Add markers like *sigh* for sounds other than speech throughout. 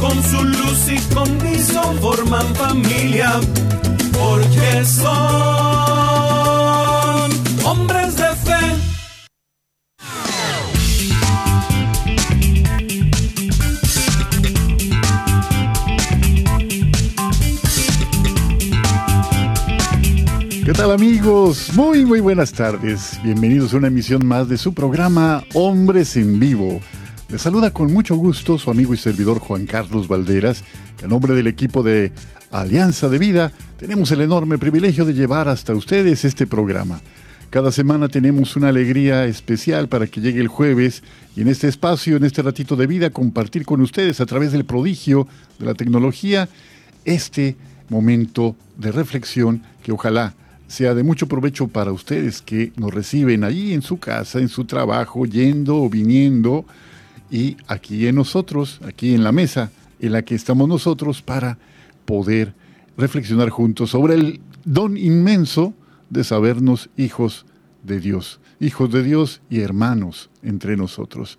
con su luz y condición forman familia, porque son hombres de fe. ¿Qué tal amigos? Muy muy buenas tardes. Bienvenidos a una emisión más de su programa Hombres en Vivo. Les saluda con mucho gusto su amigo y servidor Juan Carlos Valderas. En nombre del equipo de Alianza de Vida, tenemos el enorme privilegio de llevar hasta ustedes este programa. Cada semana tenemos una alegría especial para que llegue el jueves y en este espacio, en este ratito de vida, compartir con ustedes a través del prodigio de la tecnología este momento de reflexión que ojalá sea de mucho provecho para ustedes que nos reciben ahí en su casa, en su trabajo, yendo o viniendo y aquí en nosotros, aquí en la mesa en la que estamos nosotros para poder reflexionar juntos sobre el don inmenso de sabernos hijos de Dios, hijos de Dios y hermanos entre nosotros.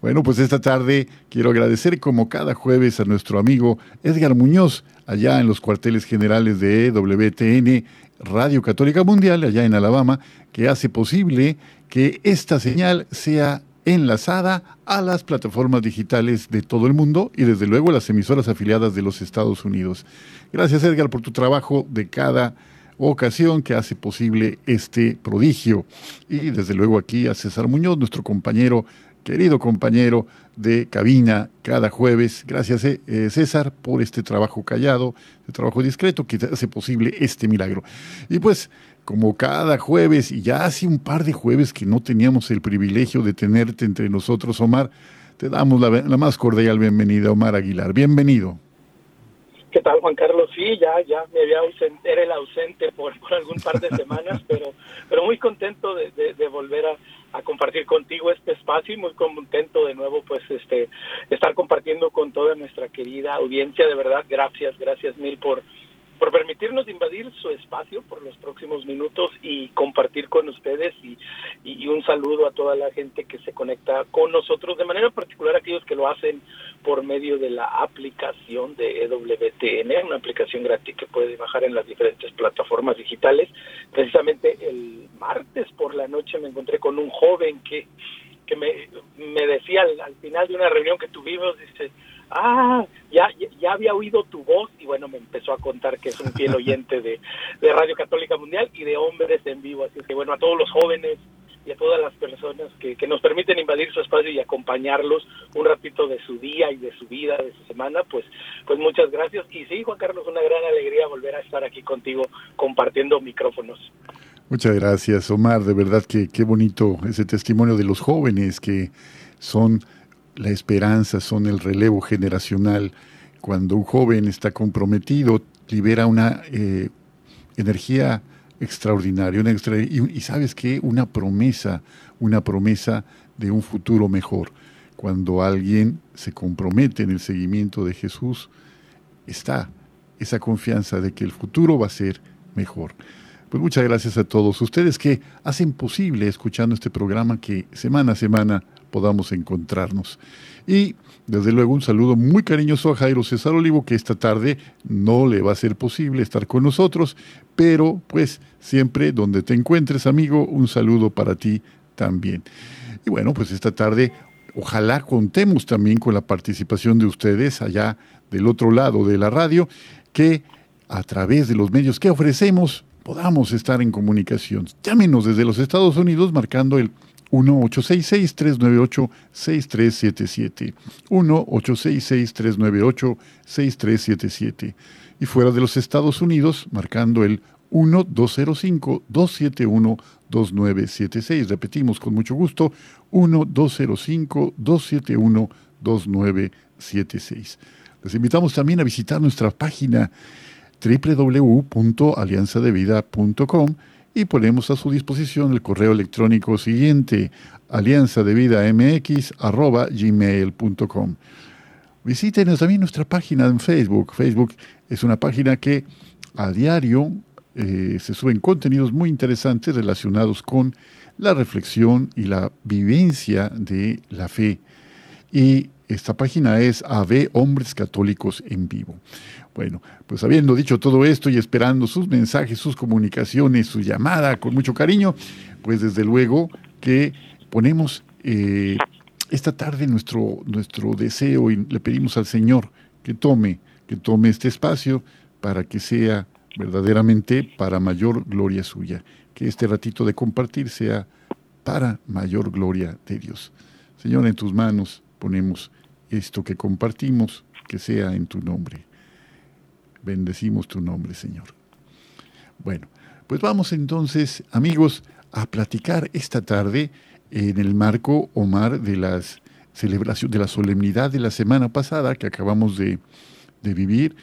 Bueno, pues esta tarde quiero agradecer como cada jueves a nuestro amigo Edgar Muñoz, allá en los cuarteles generales de WTN Radio Católica Mundial, allá en Alabama, que hace posible que esta señal sea enlazada a las plataformas digitales de todo el mundo y desde luego las emisoras afiliadas de los Estados Unidos. Gracias Edgar por tu trabajo de cada ocasión que hace posible este prodigio. Y desde luego aquí a César Muñoz, nuestro compañero, querido compañero de cabina cada jueves. Gracias eh, César por este trabajo callado, este trabajo discreto que hace posible este milagro. Y pues como cada jueves, y ya hace un par de jueves que no teníamos el privilegio de tenerte entre nosotros, Omar, te damos la, más cordial bienvenida, Omar Aguilar. Bienvenido. ¿Qué tal, Juan Carlos? Sí, ya, ya me había ausente, era el ausente por, por algún par de semanas, *laughs* pero, pero muy contento de, volver a, a, compartir contigo este espacio y muy contento de nuevo, pues, este, estar compartiendo con toda nuestra querida audiencia. De verdad, gracias, gracias mil por, por permitirnos invadir su espacio por los próximos minutos y compartir con ustedes y, y, un saludo a toda la gente que se conecta con nosotros, de manera particular aquellos que lo hacen por medio de la aplicación de EWTN, una aplicación gratis que puede bajar en las diferentes plataformas digitales. Precisamente el martes por la noche me encontré con un joven que, que me, me decía al, al final de una reunión que tuvimos, dice, ah, ya, ya había oído tu voz y bueno, me empezó a contar que es un fiel oyente de, Radio Católica Mundial y de Hombres en Vivo. Así que bueno, a todos los jóvenes y a todas las personas que, que nos permiten invadir su espacio y acompañarlos un ratito de su día y de su vida, de su semana, pues, pues muchas gracias. Y sí, Juan Carlos, una gran alegría volver a estar aquí contigo compartiendo micrófonos. Muchas gracias, Omar. De verdad que qué bonito ese testimonio de los jóvenes que son la esperanza, son el relevo generacional. Cuando un joven está comprometido, libera una eh, energía extraordinaria, una y, sabes qué, una promesa, una promesa de un futuro mejor. Cuando alguien se compromete en el seguimiento de Jesús, está esa confianza de que el futuro va a ser mejor. Pues muchas gracias a todos ustedes que hacen posible, escuchando este programa, que semana a semana podamos encontrarnos. Y desde luego un saludo muy cariñoso a Jairo César Olivo, que esta tarde no le va a ser posible estar con nosotros, pero pues siempre donde te encuentres, amigo, un saludo para ti también. Y bueno, pues esta tarde ojalá contemos también con la participación de ustedes allá del otro lado de la radio, que a través de los medios que ofrecemos podamos estar en comunicación. Llámenos desde los Estados Unidos marcando el 1-866-398-6377. 1-866-398-6377. Y fuera de los Estados Unidos, marcando el 1-205-271-2976. Repetimos con mucho gusto, 1-205-271-2976. Les invitamos también a visitar nuestra página www.alianzadevida.com y ponemos a su disposición el correo electrónico siguiente, alianzadevidamx.gmail.com. Visítenos también nuestra página en Facebook. Facebook es una página que a diario eh, se suben contenidos muy interesantes relacionados con la reflexión y la vivencia de la fe. Y esta página es AV Hombres Católicos en Vivo. Bueno, pues habiendo dicho todo esto y esperando sus mensajes, sus comunicaciones, su llamada con mucho cariño, pues desde luego que ponemos eh, esta tarde nuestro, nuestro deseo y le pedimos al Señor que tome, que tome este espacio para que sea verdaderamente para mayor gloria suya, que este ratito de compartir sea para mayor gloria de Dios. Señor, en tus manos ponemos esto que compartimos, que sea en tu nombre. Bendecimos tu nombre, Señor. Bueno, pues vamos entonces, amigos, a platicar esta tarde en el marco, Omar, de las celebración de la solemnidad de la semana pasada que acabamos de, vivir,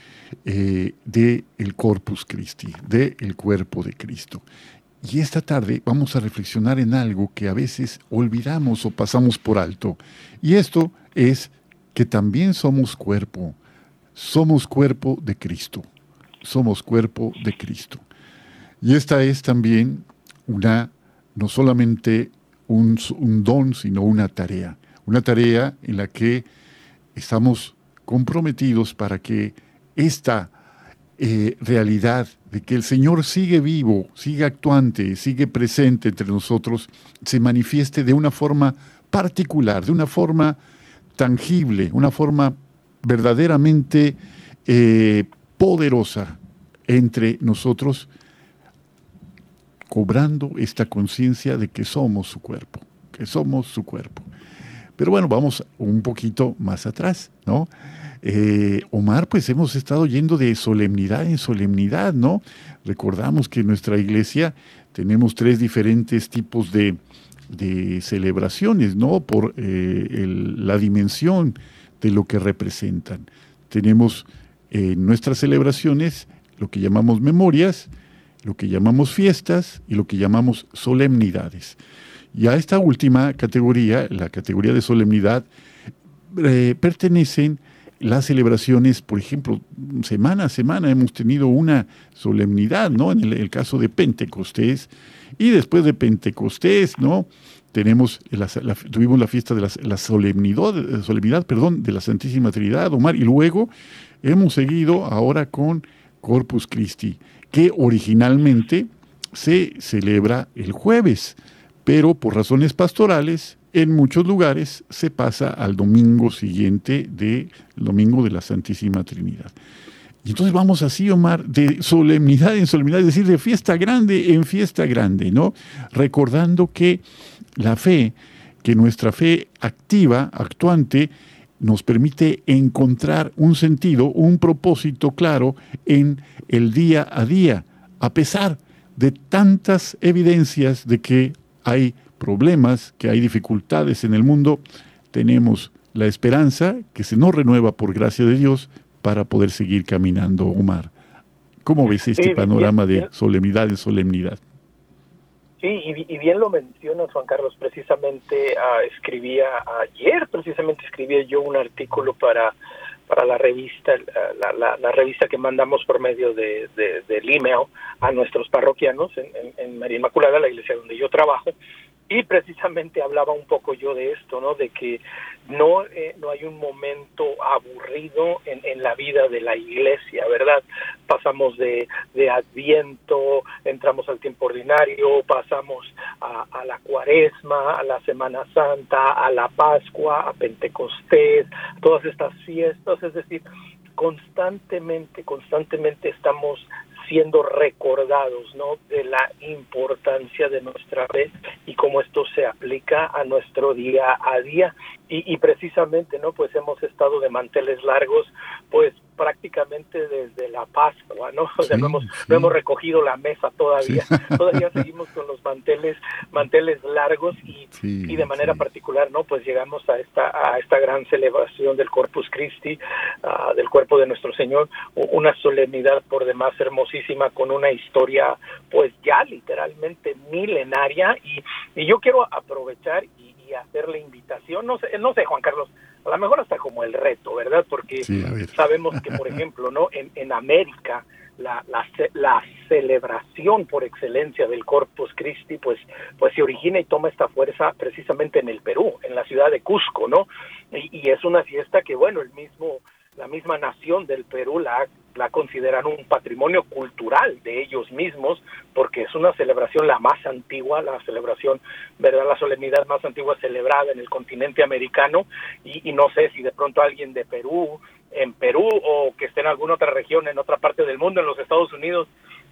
eh, de el Corpus Christi, de el cuerpo de Cristo. Y esta tarde vamos a reflexionar en algo que a veces olvidamos o pasamos por alto. Y esto es que también somos cuerpo, somos cuerpo de Cristo, somos cuerpo de Cristo. Y esta es también una, no solamente un, don, sino una tarea, una tarea en la que estamos comprometidos para que esta eh, realidad de que el Señor sigue vivo, sigue actuante, sigue presente entre nosotros, se manifieste de una forma particular, de una forma tangible, una forma verdaderamente eh, poderosa entre nosotros, cobrando esta conciencia de que somos su cuerpo, que somos su cuerpo. Pero bueno, vamos un poquito más atrás, ¿no? Eh, Omar, pues hemos estado yendo de solemnidad en solemnidad, ¿no? Recordamos que en nuestra iglesia tenemos tres diferentes tipos de, de celebraciones, ¿no? Por eh, la dimensión de lo que representan. Tenemos en nuestras celebraciones lo que llamamos memorias, lo que llamamos fiestas y lo que llamamos solemnidades. Y a esta última categoría, la categoría de solemnidad, eh, pertenecen las celebraciones, por ejemplo, semana a semana hemos tenido una solemnidad, ¿no? En el, caso de Pentecostés, y después de Pentecostés, ¿no? Tenemos tuvimos la fiesta de la, solemnidad, solemnidad perdón, de la Santísima Trinidad, Omar, y luego hemos seguido ahora con Corpus Christi, que originalmente se celebra el jueves, pero por razones pastorales en muchos lugares se pasa al domingo siguiente del domingo de la Santísima Trinidad. Y entonces vamos así, Omar, de solemnidad en solemnidad, es decir, de fiesta grande en fiesta grande, ¿no? Recordando que la fe, que nuestra fe activa, actuante, nos permite encontrar un sentido, un propósito claro en el día a día, a pesar de tantas evidencias de que hay problemas, que hay dificultades en el mundo, tenemos la esperanza que se nos renueva por gracia de Dios para poder seguir caminando, Omar. ¿Cómo ves este panorama de solemnidad en solemnidad? Sí, y, bien lo mencionas, Juan Carlos, precisamente uh, escribía ayer, precisamente escribía yo un artículo para para la revista, la, revista que mandamos por medio de, del email a nuestros parroquianos en María Inmaculada, la iglesia donde yo trabajo, y precisamente hablaba un poco yo de esto, ¿no? De que no, eh, no hay un momento aburrido en, en, la vida de la iglesia, ¿verdad? Pasamos de, de Adviento, entramos al tiempo ordinario, pasamos a, a, la Cuaresma, a la Semana Santa, a la Pascua, a Pentecostés, todas estas fiestas, es decir, constantemente, constantemente estamos siendo recordados ¿no? de la importancia de nuestra fe y cómo esto se aplica a nuestro día a día y, precisamente, ¿no? Pues hemos estado de manteles largos, pues prácticamente desde la Pascua, ¿no? *laughs* O sea, no, hemos, no hemos recogido la mesa todavía, *laughs* todavía seguimos con los manteles, manteles largos y, y de manera particular, ¿no? Pues llegamos a esta, a esta gran celebración del Corpus Christi, uh, del cuerpo de nuestro Señor, una solemnidad por demás hermosísima con una historia, pues ya literalmente milenaria y, y yo quiero aprovechar y hacer la invitación, no sé, no sé, Juan Carlos, a lo mejor hasta como el reto, ¿verdad? Porque sabemos que, por *laughs* ejemplo, ¿no? En, en América, la, la, la, celebración por excelencia del Corpus Christi, pues, pues se origina y toma esta fuerza precisamente en el Perú, en la ciudad de Cusco, ¿no? Y, y es una fiesta que, bueno, el mismo la misma nación del Perú la, la consideran un patrimonio cultural de ellos mismos, porque es una celebración la más antigua, la celebración, ¿verdad? La solemnidad más antigua celebrada en el continente americano, y, no sé si de pronto alguien de Perú, en Perú, o que esté en alguna otra región, en otra parte del mundo, en los Estados Unidos,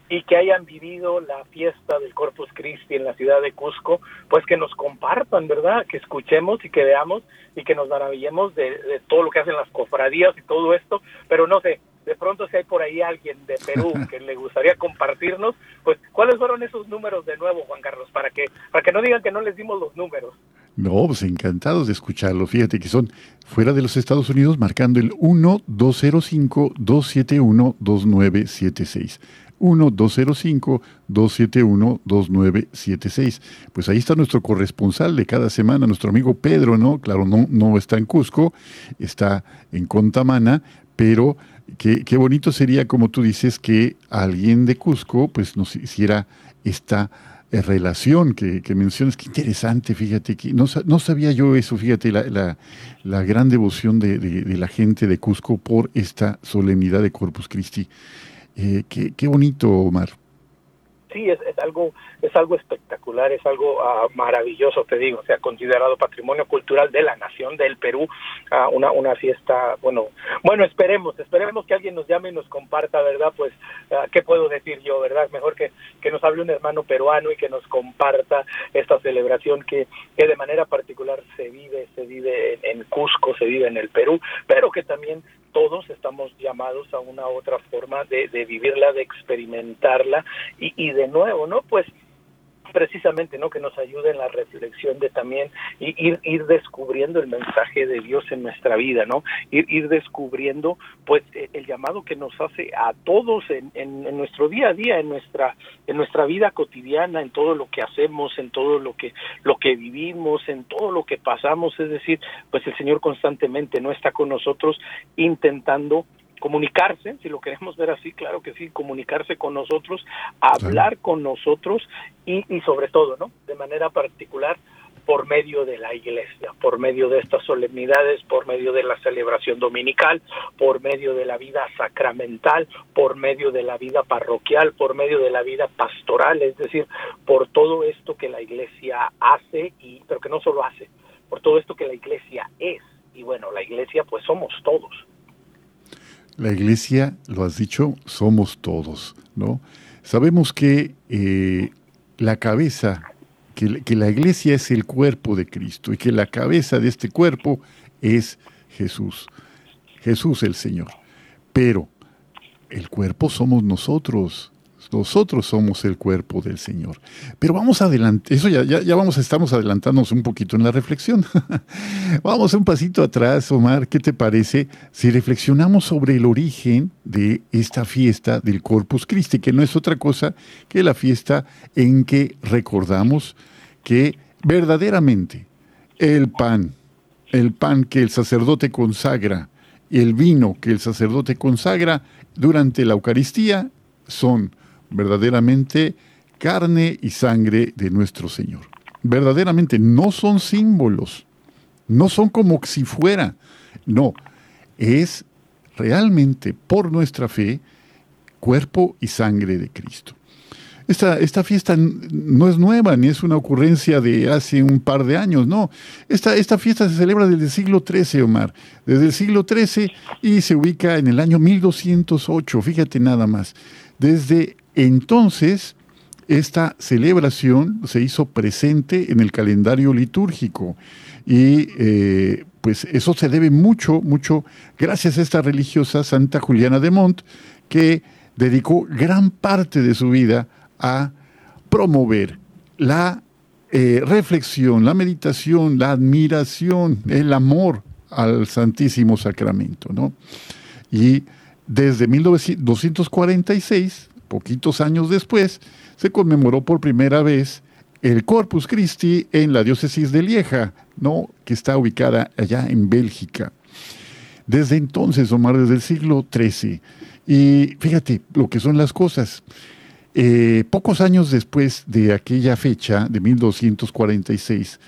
y que hayan vivido la fiesta del Corpus Christi en la ciudad de Cusco, pues que nos compartan, ¿verdad? Que escuchemos y que veamos y que nos maravillemos de, todo lo que hacen las cofradías y todo esto, pero no sé, de pronto si hay por ahí alguien de Perú *laughs* que le gustaría compartirnos, pues cuáles fueron esos números de nuevo, Juan Carlos, para que para que no digan que no les dimos los números. No, pues encantados de escucharlo. Fíjate que son fuera de los Estados Unidos marcando el 1-205-271-2976. 1-205-271-2976. Pues ahí está nuestro corresponsal de cada semana, nuestro amigo Pedro, ¿no? Claro, no, no está en Cusco, está en Contamana, pero qué, qué bonito sería, como tú dices, que alguien de Cusco pues nos hiciera esta eh, relación que, mencionas, qué interesante, fíjate, que no, no sabía yo eso, fíjate, la, la, gran devoción de, de, de, la gente de Cusco por esta solemnidad de Corpus Christi. Eh, qué, qué, bonito, Omar. Sí, es, es, algo es algo espectacular, es algo uh, maravilloso, te digo, o sea, considerado patrimonio cultural de la nación del Perú, uh, una una fiesta, bueno, bueno, esperemos, esperemos que alguien nos llame y nos comparta, ¿verdad? Pues, uh, ¿qué puedo decir yo, verdad? Mejor que, que nos hable un hermano peruano y que nos comparta esta celebración que, que de manera particular se vive, se vive en, en Cusco, se vive en el Perú, pero que también todos estamos llamados a una otra forma de, de vivirla, de experimentarla y, y, de nuevo, ¿no? Pues precisamente no que nos ayude en la reflexión de también ir, ir descubriendo el mensaje de Dios en nuestra vida no ir, descubriendo pues e, el llamado que nos hace a todos en, en, en, nuestro día a día en nuestra en nuestra vida cotidiana en todo lo que hacemos en todo lo que lo que vivimos en todo lo que pasamos. Es decir pues el Señor constantemente no está con nosotros intentando comunicarse, si lo queremos ver así, claro que sí, comunicarse con nosotros, hablar sí. con nosotros y, y sobre todo, ¿no? De manera particular, por medio de la iglesia, por medio de estas solemnidades, por medio de la celebración dominical, por medio de la vida sacramental, por medio de la vida parroquial, por medio de la vida pastoral, es decir, por todo esto que la iglesia hace, y pero que no solo hace, por todo esto que la iglesia es. Y bueno, la iglesia pues somos todos. La iglesia, lo has dicho, somos todos, ¿no? Sabemos que eh, la cabeza, que, que, la iglesia es el cuerpo de Cristo y que la cabeza de este cuerpo es Jesús, Jesús el Señor. Pero el cuerpo somos nosotros, nosotros somos el cuerpo del Señor. Pero vamos adelante, eso ya, ya, vamos, estamos adelantándonos un poquito en la reflexión. *laughs* vamos un pasito atrás, Omar, ¿qué te parece si reflexionamos sobre el origen de esta fiesta del Corpus Christi, que no es otra cosa que la fiesta en que recordamos que verdaderamente el pan, el pan que el sacerdote consagra, el vino que el sacerdote consagra durante la Eucaristía son verdaderamente carne y sangre de nuestro Señor. Verdaderamente no son símbolos, no son como si fuera, no, es realmente por nuestra fe cuerpo y sangre de Cristo. Esta, esta, fiesta no es nueva ni es una ocurrencia de hace un par de años, no. Esta, esta fiesta se celebra desde el siglo XIII, Omar, desde el siglo XIII y se ubica en el año 1208, fíjate nada más. Desde entonces, esta celebración se hizo presente en el calendario litúrgico y eh, pues eso se debe mucho, mucho, gracias a esta religiosa Santa Juliana de Mont, que dedicó gran parte de su vida a promover la eh, reflexión, la meditación, la admiración, el amor al Santísimo Sacramento. ¿no? Y desde 1246, poquitos años después, se conmemoró por primera vez el Corpus Christi en la diócesis de Lieja, ¿no? que está ubicada allá en Bélgica. Desde entonces, Omar, desde el siglo XIII. Y fíjate lo que son las cosas. Eh, pocos años después de aquella fecha, de 1246,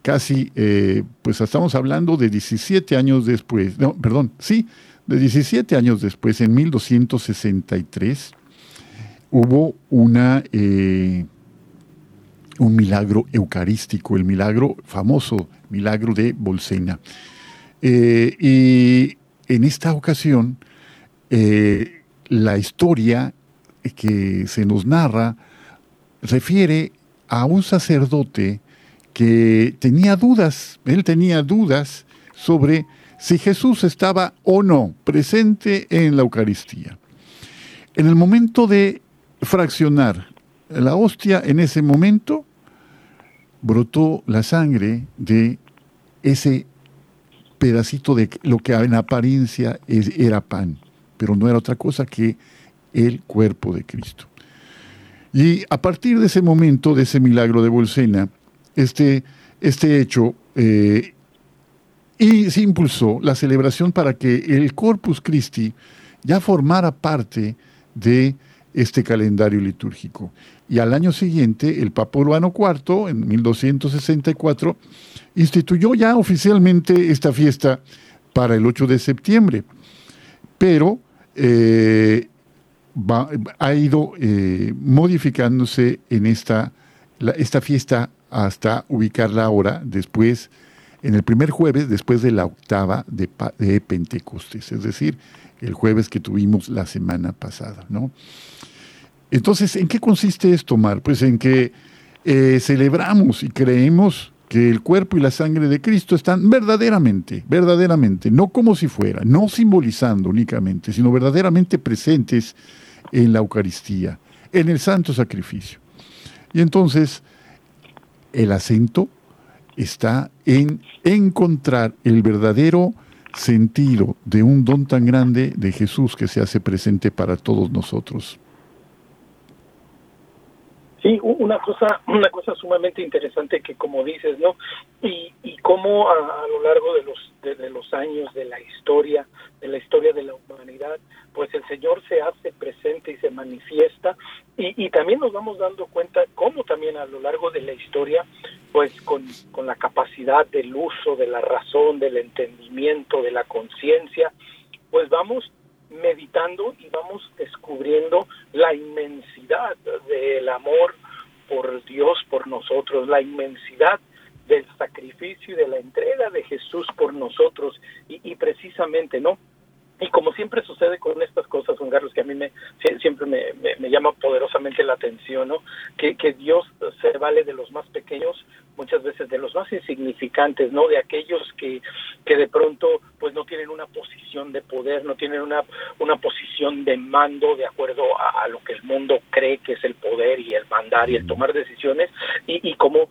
casi, eh, pues estamos hablando de 17 años después, no, perdón, sí, de 17 años después, en 1263, hubo una, eh, un milagro eucarístico, el milagro famoso, milagro de Bolsena. y en esta ocasión, la historia que se nos narra refiere a un sacerdote que tenía dudas, él tenía dudas sobre si Jesús estaba o no presente en la Eucaristía. En el momento de fraccionar la hostia, en ese momento brotó la sangre de ese pedacito de lo que en apariencia era pan, pero no era otra cosa que el cuerpo de Cristo. Y a partir de ese momento, de ese milagro de Bolsena, este, este hecho eh, y se impulsó la celebración para que el Corpus Christi ya formara parte de este calendario litúrgico. Y al año siguiente, el Papa Urbano IV, en 1264, instituyó ya oficialmente esta fiesta para el 8 de septiembre. Pero eh, ha ido eh, modificándose en esta, esta fiesta hasta ubicarla ahora después, en el primer jueves después de la octava de, de Pentecostés, es decir, el jueves que tuvimos la semana pasada, ¿no? Entonces, ¿en qué consiste esto, Mar? Pues en que eh, celebramos y creemos que el cuerpo y la sangre de Cristo están verdaderamente, verdaderamente, no como si fuera, no simbolizando únicamente, sino verdaderamente presentes en la Eucaristía, en el santo sacrificio. Y entonces el acento está en encontrar el verdadero sentido de un don tan grande de Jesús que se hace presente para todos nosotros. Sí, una cosa, una cosa sumamente interesante que como dices, ¿no? Y, y cómo a, lo largo de los de, los años de la historia, de la historia de la humanidad, pues el Señor se hace presente y se manifiesta y, y también nos vamos dando cuenta cómo también a lo largo de la historia, pues con, con la capacidad del uso de la razón, del entendimiento, de la conciencia, pues vamos meditando y vamos descubriendo la inmensidad del amor por Dios, por nosotros, la inmensidad del sacrificio y de la entrega de Jesús por nosotros y, y precisamente, ¿no? Y como siempre sucede con estas cosas, Juan Carlos, que a mí me, siempre me, me, llama poderosamente la atención, ¿no? Que, que Dios se vale de los más pequeños, muchas veces de los más insignificantes, ¿no? De aquellos que, que de pronto pues no tienen una posición de poder, no tienen una, una posición de mando de acuerdo a, lo que el mundo cree que es el poder y el mandar y el tomar decisiones, y, y cómo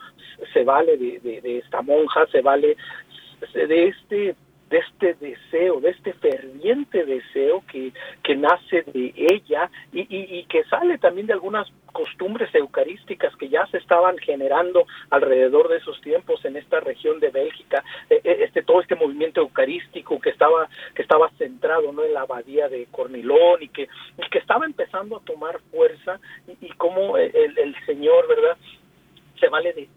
se vale de, de, de esta monja, se vale de este de este deseo, de este ferviente deseo que, que nace de ella y, y, que sale también de algunas costumbres eucarísticas que ya se estaban generando alrededor de esos tiempos en esta región de Bélgica, e, e, este todo este movimiento eucarístico que estaba que estaba centrado no en la abadía de Cornilón y que y que estaba empezando a tomar fuerza y, y cómo el, el Señor, verdad, se vale de,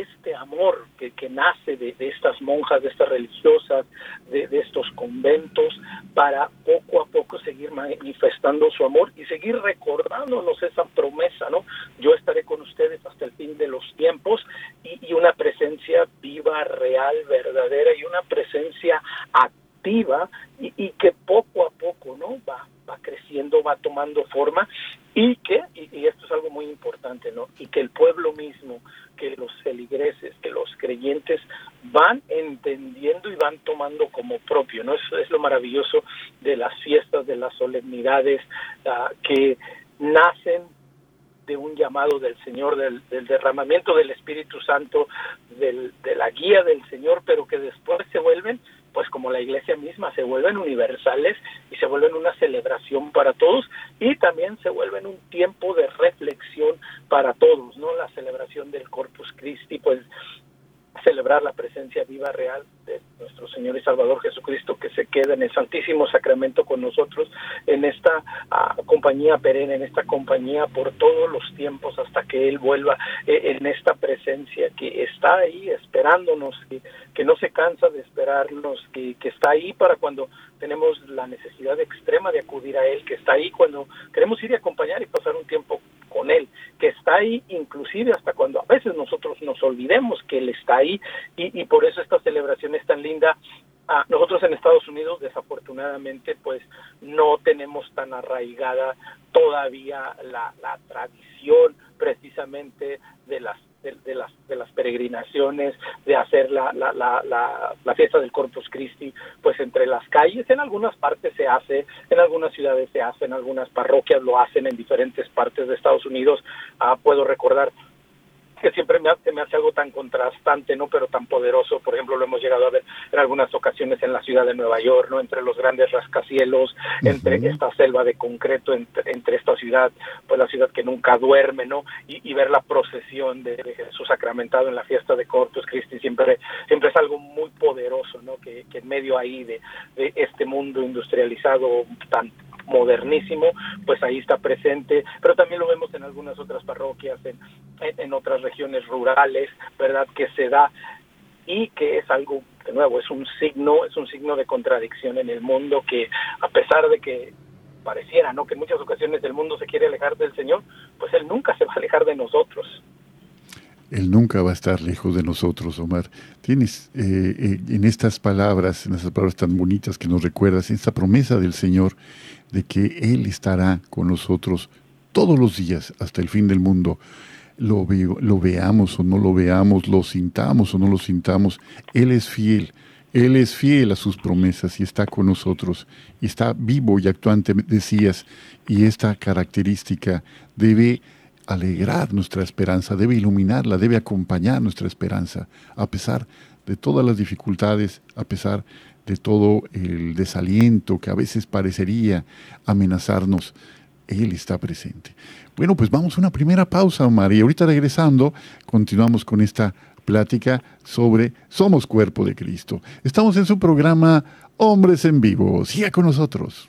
este amor que, que nace de, estas monjas, de estas religiosas, de, estos conventos, para poco a poco seguir manifestando su amor y seguir recordándonos esa promesa, ¿no? Yo estaré con ustedes hasta el fin de los tiempos y, y una presencia viva, real, verdadera y una presencia activa y, y que poco a poco, ¿no? Va, va creciendo, va tomando forma y que, y, esto es algo muy importante, ¿no? Y que el pueblo mismo, que los feligreses, que los creyentes van entendiendo y van tomando como propio, ¿no? Eso es lo maravilloso de las fiestas, de las solemnidades, ah, que nacen de un llamado del Señor, del, derramamiento del Espíritu Santo, de la guía del Señor, pero que después se vuelven, pues como la iglesia misma, se vuelven universales y se vuelven una celebración para todos y también se vuelven un tiempo de reflexión para todos, ¿no? La celebración del Corpus Christi, pues celebrar la presencia viva real de nuestro Señor y Salvador Jesucristo que se queda en el Santísimo Sacramento con nosotros en esta ah, compañía perenne, en esta compañía por todos los tiempos hasta que Él vuelva eh, en esta presencia que está ahí esperándonos, que, que no se cansa de esperarnos, que, que está ahí para cuando tenemos la necesidad extrema de acudir a Él, que está ahí cuando queremos ir y acompañar y pasar un tiempo con Él, que está ahí inclusive hasta cuando a veces nosotros nos olvidemos que Él está ahí y, por eso esta celebración es tan linda. Ah, nosotros en Estados Unidos desafortunadamente pues no tenemos tan arraigada todavía la, la tradición precisamente de las de, las, de las peregrinaciones, de hacer la, la, la, la, fiesta del Corpus Christi, pues entre las calles, en algunas partes se hace, en algunas ciudades se hace, en algunas parroquias lo hacen, en diferentes partes de Estados Unidos. Ah, puedo recordar que siempre me hace, me hace algo tan contrastante, ¿no? Pero tan poderoso. Por ejemplo, lo hemos llegado a ver en algunas ocasiones en la ciudad de Nueva York, ¿no? Entre los grandes rascacielos, entre esta selva de concreto, entre, esta ciudad, pues la ciudad que nunca duerme, ¿no? Y, ver la procesión de, Jesús sacramentado en la fiesta de Corpus Christi siempre, siempre es algo muy poderoso, ¿no? Que, que en medio ahí de, de este mundo industrializado tan modernísimo, pues ahí está presente, pero también lo vemos en algunas otras parroquias, en, en otras regiones rurales, ¿verdad? Que se da y que es algo, de nuevo, es un signo, es un signo de contradicción en el mundo que a pesar de que pareciera, ¿no? Que en muchas ocasiones el mundo se quiere alejar del Señor, pues Él nunca se va a alejar de nosotros. Él nunca va a estar lejos de nosotros, Omar. Tienes eh, eh, en estas palabras, en esas palabras tan bonitas que nos recuerdas, esta promesa del Señor de que Él estará con nosotros todos los días hasta el fin del mundo. Lo, lo veamos o no lo veamos, lo sintamos o no lo sintamos, Él es fiel. Él es fiel a sus promesas y está con nosotros y está vivo y actuante, decías, y esta característica debe alegrar nuestra esperanza, debe iluminarla, debe acompañar nuestra esperanza, a pesar de todas las dificultades, a pesar de todo el desaliento que a veces parecería amenazarnos. Él está presente. Bueno, pues vamos a una primera pausa, María. Ahorita regresando, continuamos con esta plática sobre Somos Cuerpo de Cristo. Estamos en su programa Hombres en Vivo. Siga con nosotros.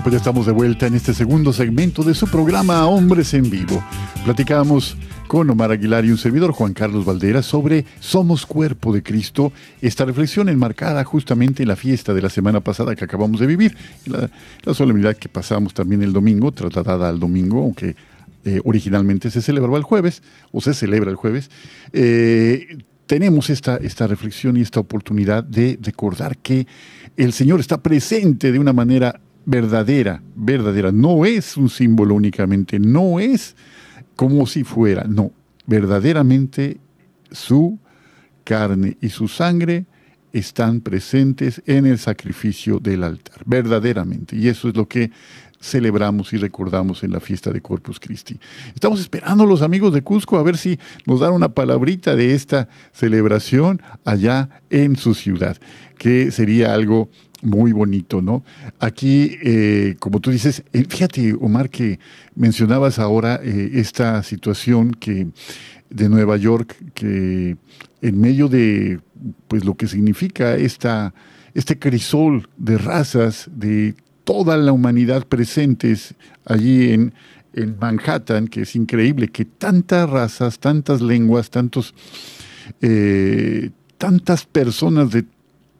Pues ya estamos de vuelta en este segundo segmento de su programa Hombres en Vivo. Platicamos con Omar Aguilar y un servidor Juan Carlos Valdera sobre Somos Cuerpo de Cristo, esta reflexión enmarcada justamente en la fiesta de la semana pasada que acabamos de vivir, la, solemnidad que pasamos también el domingo, trasladada al domingo, aunque eh, originalmente se celebraba el jueves, o se celebra el jueves. Eh, tenemos esta, esta reflexión y esta oportunidad de recordar que el Señor está presente de una manera verdadera, verdadera. No es un símbolo únicamente, no es como si fuera, no, verdaderamente su carne y su sangre están presentes en el sacrificio del altar, verdaderamente. Y eso es lo que celebramos y recordamos en la fiesta de Corpus Christi. Estamos esperando los amigos de Cusco a ver si nos dan una palabrita de esta celebración allá en su ciudad, que sería algo muy bonito, ¿no? Aquí, eh, como tú dices, eh, fíjate, Omar, que mencionabas ahora eh, esta situación que de Nueva York, que en medio de pues lo que significa esta, este crisol de razas de toda la humanidad presentes allí en, en Manhattan, que es increíble que tantas razas, tantas lenguas, tantos, eh, tantas personas de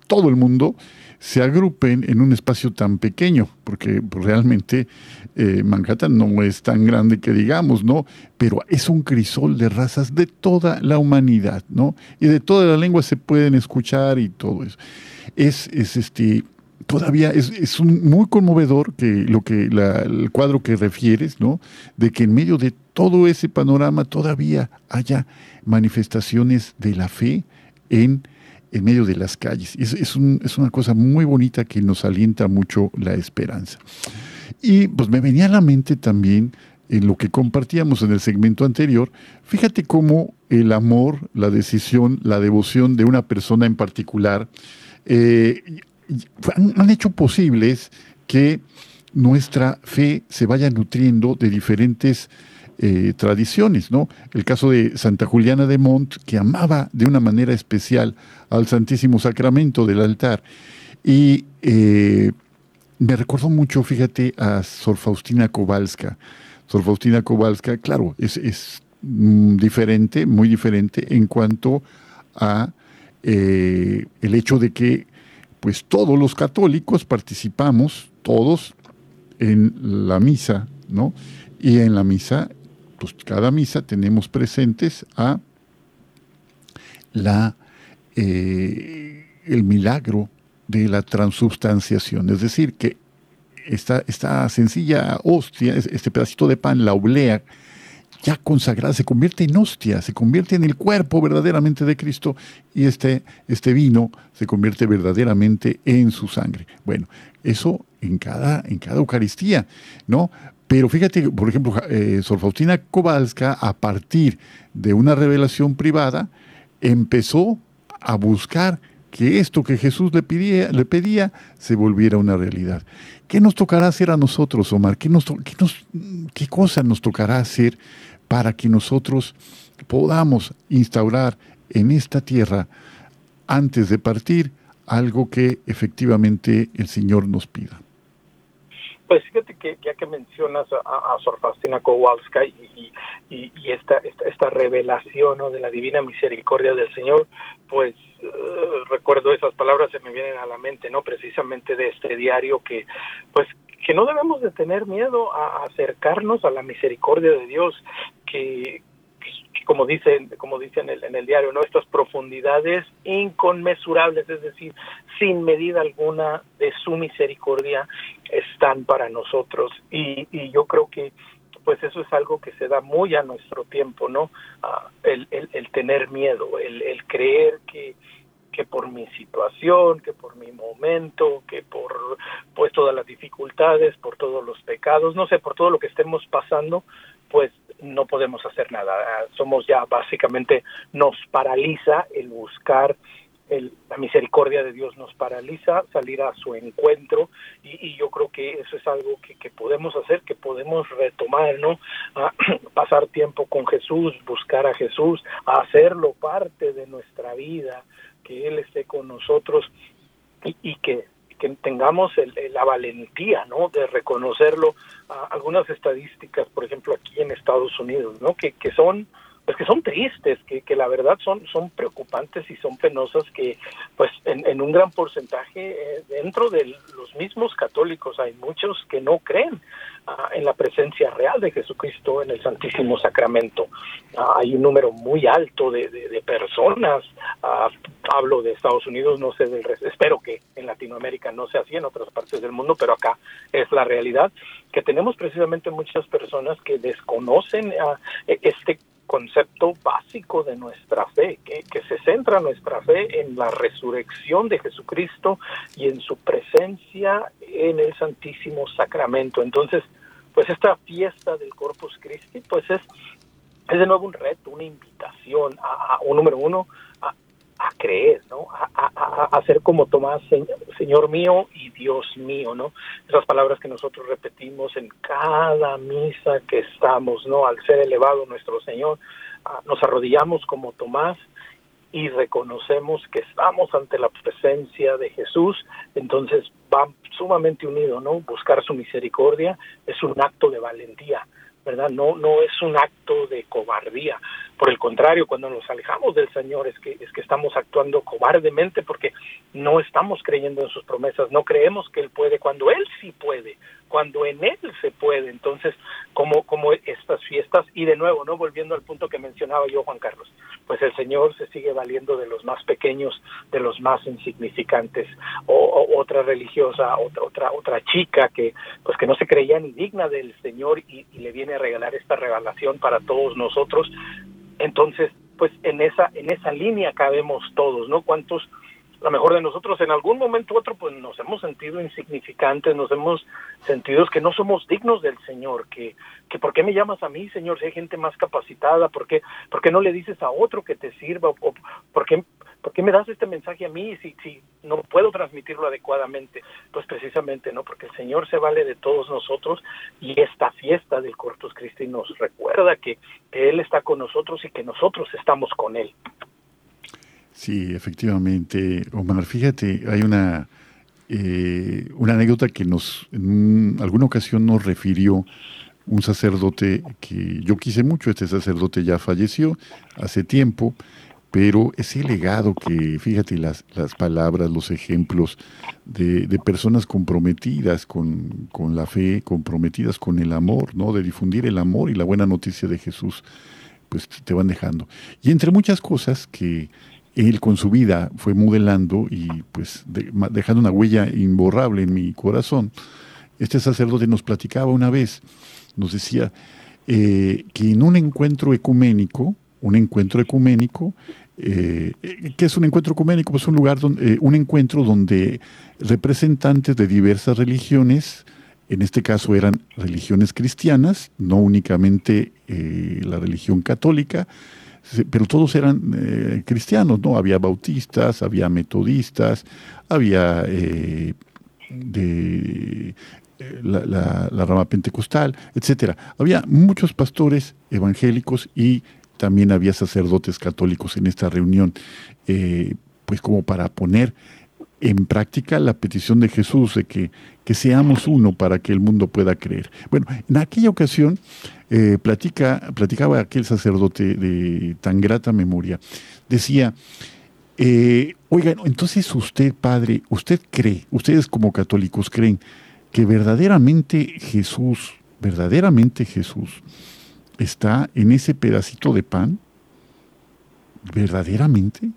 todo el mundo se agrupen en un espacio tan pequeño, porque pues, realmente eh, Manhattan no es tan grande que digamos, ¿no? Pero es un crisol de razas de toda la humanidad, ¿no? Y de todas las lenguas se pueden escuchar y todo eso. Es, es este, todavía es, es muy conmovedor que lo que el cuadro que refieres, ¿no? De que en medio de todo ese panorama todavía haya manifestaciones de la fe en en medio de las calles. Es, es, una cosa muy bonita que nos alienta mucho la esperanza. Y pues me venía a la mente también en lo que compartíamos en el segmento anterior, fíjate cómo el amor, la decisión, la devoción de una persona en particular eh, han, hecho posibles que nuestra fe se vaya nutriendo de diferentes eh, tradiciones, ¿no? El caso de Santa Juliana de Mont, que amaba de una manera especial al Santísimo Sacramento del altar. Y eh, me recordó mucho, fíjate, a Sor Faustina Kowalska. Sor Faustina Kowalska, claro, es, mm, diferente, muy diferente en cuanto a eh, el hecho de que pues todos los católicos participamos, todos, en la misa, ¿no? Y en la misa, pues cada misa tenemos presentes a la eh, el milagro de la transubstanciación, es decir, que esta, esta sencilla hostia, este pedacito de pan, la oblea, ya consagrada, se convierte en hostia, se convierte en el cuerpo verdaderamente de Cristo y este, este vino se convierte verdaderamente en su sangre. Bueno, eso en cada, en cada Eucaristía, ¿no? Pero fíjate, por ejemplo, eh, Sor Faustina Kowalska, a partir de una revelación privada, empezó a buscar que esto que Jesús le pedía, le pedía se volviera una realidad. ¿Qué nos tocará hacer a nosotros, Omar? ¿Qué, nos, qué, nos, ¿Qué cosa nos tocará hacer para que nosotros podamos instaurar en esta tierra, antes de partir, algo que efectivamente el Señor nos pida? Pues fíjate que ya que mencionas a, Sor Faustina Kowalska y, y, esta, esta, revelación de la divina misericordia del Señor, pues eh, recuerdo esas palabras, se me vienen a la mente, ¿no? Precisamente de este diario que, pues, que no debemos de tener miedo a acercarnos a la misericordia de Dios, que, como dicen, como dicen en el, en el diario, ¿no? Estas profundidades inconmensurables, es decir, sin medida alguna de su misericordia están para nosotros. Y, y yo creo que pues eso es algo que se da muy a nuestro tiempo, ¿no? Ah, el, el, el, tener miedo, el, el creer que, que por mi situación, que por mi momento, que por pues todas las dificultades, por todos los pecados, no sé, por todo lo que estemos pasando, pues no podemos hacer nada. Somos ya básicamente, nos paraliza el buscar, el, la misericordia de Dios nos paraliza salir a su encuentro y, yo creo que eso es algo que, que podemos hacer, que podemos retomar, ¿no? *clears throat* pasar tiempo con Jesús, buscar a Jesús, hacerlo parte de nuestra vida, que Él esté con nosotros y, y que que tengamos la valentía, ¿no? De reconocerlo. algunas estadísticas, por ejemplo, aquí en Estados Unidos, ¿no? Que, que son pues que son tristes, que, que la verdad son, son preocupantes y son penosas, que pues en, un gran porcentaje eh, dentro de los mismos católicos hay muchos que no creen ah, en la presencia real de Jesucristo en el Santísimo Sacramento. Ah, hay un número muy alto de, de, personas, ah, hablo de Estados Unidos, no sé del resto, espero que en Latinoamérica no sea así, en otras partes del mundo, pero acá es la realidad, que tenemos precisamente muchas personas que desconocen este concepto básico de nuestra fe, que, se centra nuestra fe en la resurrección de Jesucristo y en su presencia en el Santísimo Sacramento. Entonces, pues esta fiesta del Corpus Christi, pues es, es de nuevo un reto, una invitación a, a un número uno, a creer, ¿no? A, a, ser como Tomás, Señor mío y Dios mío, ¿no? Esas palabras que nosotros repetimos en cada misa que estamos, ¿no? Al ser elevado nuestro Señor, ah, nos arrodillamos como Tomás y reconocemos que estamos ante la presencia de Jesús, entonces va sumamente unido, ¿no? Buscar su misericordia es un acto de valentía, ¿verdad? No, no es un acto de cobardía. Por el contrario, cuando nos alejamos del Señor es que, es que estamos actuando cobardemente porque no estamos creyendo en sus promesas, no creemos que Él puede cuando Él sí puede, cuando en Él se puede. Entonces, como, como estas fiestas, y de nuevo, no volviendo al punto que mencionaba yo, Juan Carlos, pues el Señor se sigue valiendo de los más pequeños, de los más insignificantes, o, otra religiosa, otra, otra, otra chica que, pues que no se creía ni digna del Señor y, y le viene a regalar esta revelación para todos nosotros. Entonces, pues en esa, en esa línea cabemos todos, ¿no? ¿Cuántos lo mejor de nosotros en algún momento u otro pues nos hemos sentido insignificantes, nos hemos sentido que no somos dignos del Señor, que, que ¿por qué me llamas a mí, Señor, si hay gente más capacitada? ¿Por qué, por qué no le dices a otro que te sirva? ¿O por, qué, por qué me das este mensaje a mí si, si no puedo transmitirlo adecuadamente? Pues precisamente, ¿no? Porque el Señor se vale de todos nosotros y esta fiesta del Corpus Christi nos recuerda que, que Él está con nosotros y que nosotros estamos con Él. Sí, efectivamente, Omar. Fíjate, hay una, eh, una anécdota que nos, en alguna ocasión nos refirió un sacerdote que yo quise mucho, este sacerdote ya falleció hace tiempo, pero ese legado que, fíjate, las, las palabras, los ejemplos de, de personas comprometidas con, con, la fe, comprometidas con el amor, ¿no? De difundir el amor y la buena noticia de Jesús, pues te van dejando. Y entre muchas cosas que él con su vida fue modelando y pues dejando una huella imborrable en mi corazón. Este sacerdote nos platicaba una vez, nos decía eh, que en un encuentro ecuménico, un encuentro ecuménico, eh, ¿qué es un encuentro ecuménico? Pues un lugar donde, eh, un encuentro donde representantes de diversas religiones, en este caso eran religiones cristianas, no únicamente la religión católica, pero todos eran eh, cristianos, ¿no? Había bautistas, había metodistas, había eh, eh, la, rama pentecostal, etcétera. Había muchos pastores evangélicos y también había sacerdotes católicos en esta reunión, pues como para poner en práctica la petición de Jesús de que, que seamos uno para que el mundo pueda creer. Bueno, en aquella ocasión eh, platica, platicaba aquel sacerdote de tan grata memoria, decía, eh, oigan, entonces usted, padre, usted cree, ustedes como católicos creen que verdaderamente Jesús, verdaderamente Jesús, está en ese pedacito de pan, verdaderamente.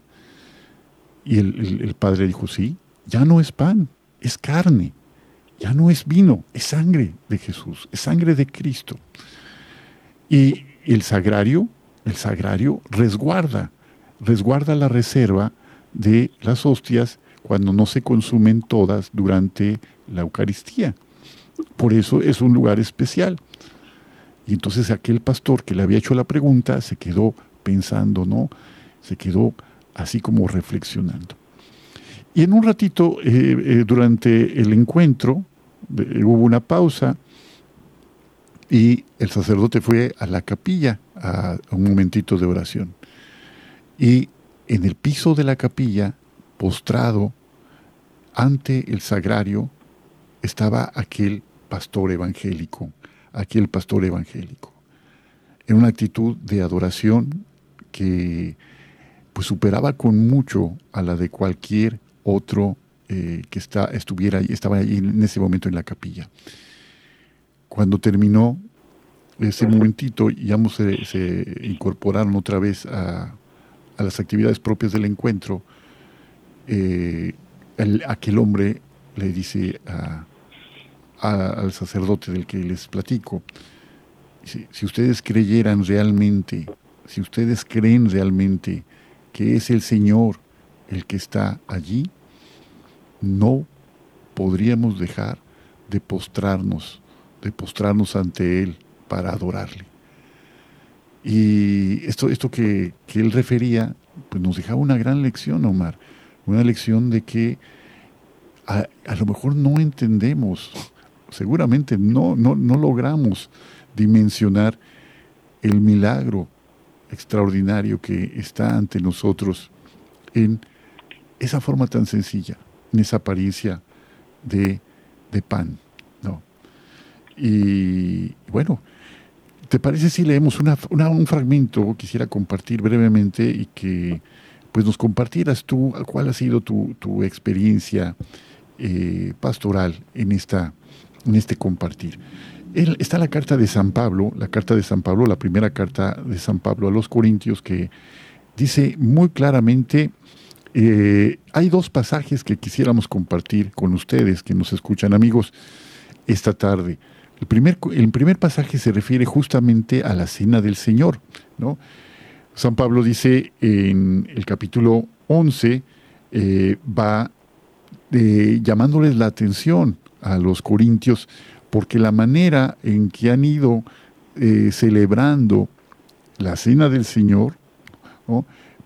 Y el padre dijo, sí, ya no es pan, es carne, ya no es vino, es sangre de Jesús, es sangre de Cristo. Y el sagrario, el sagrario resguarda, resguarda la reserva de las hostias cuando no se consumen todas durante la Eucaristía. Por eso es un lugar especial. Y entonces aquel pastor que le había hecho la pregunta se quedó pensando, ¿no? Se quedó así como reflexionando. Y en un ratito, eh, eh, durante el encuentro, hubo una pausa y el sacerdote fue a la capilla a, un momentito de oración. Y en el piso de la capilla, postrado ante el sagrario, estaba aquel pastor evangélico, aquel pastor evangélico. en una actitud de adoración que pues superaba con mucho a la de cualquier otro eh, que está, estuviera estaba ahí en ese momento en la capilla. Cuando terminó ese momentito, ya se, se incorporaron otra vez a, a, las actividades propias del encuentro. Eh, aquel hombre le dice al sacerdote del que les platico, si, si ustedes creyeran realmente, si ustedes creen realmente que es el Señor el que está allí, no podríamos dejar de postrarnos, de postrarnos ante Él para adorarle. Y esto, esto que, él refería, pues nos dejaba una gran lección, Omar, una lección de que a, lo mejor no entendemos, seguramente no, no, no logramos dimensionar el milagro extraordinario que está ante nosotros en esa forma tan sencilla, en esa apariencia de, pan. ¿no? Y bueno, ¿te parece si leemos un fragmento? Quisiera compartir brevemente y que pues nos compartieras tú cuál ha sido tu, tu experiencia eh, pastoral en, esta, en este compartir. está la carta de San Pablo, la carta de San Pablo, la primera carta de San Pablo a los Corintios que dice muy claramente eh, hay dos pasajes que quisiéramos compartir con ustedes, que nos escuchan amigos, esta tarde. El primer, el primer pasaje se refiere justamente a la cena del Señor. ¿no? San Pablo dice en el capítulo 11, eh, va eh, llamándoles la atención a los corintios, porque la manera en que han ido celebrando la cena del Señor,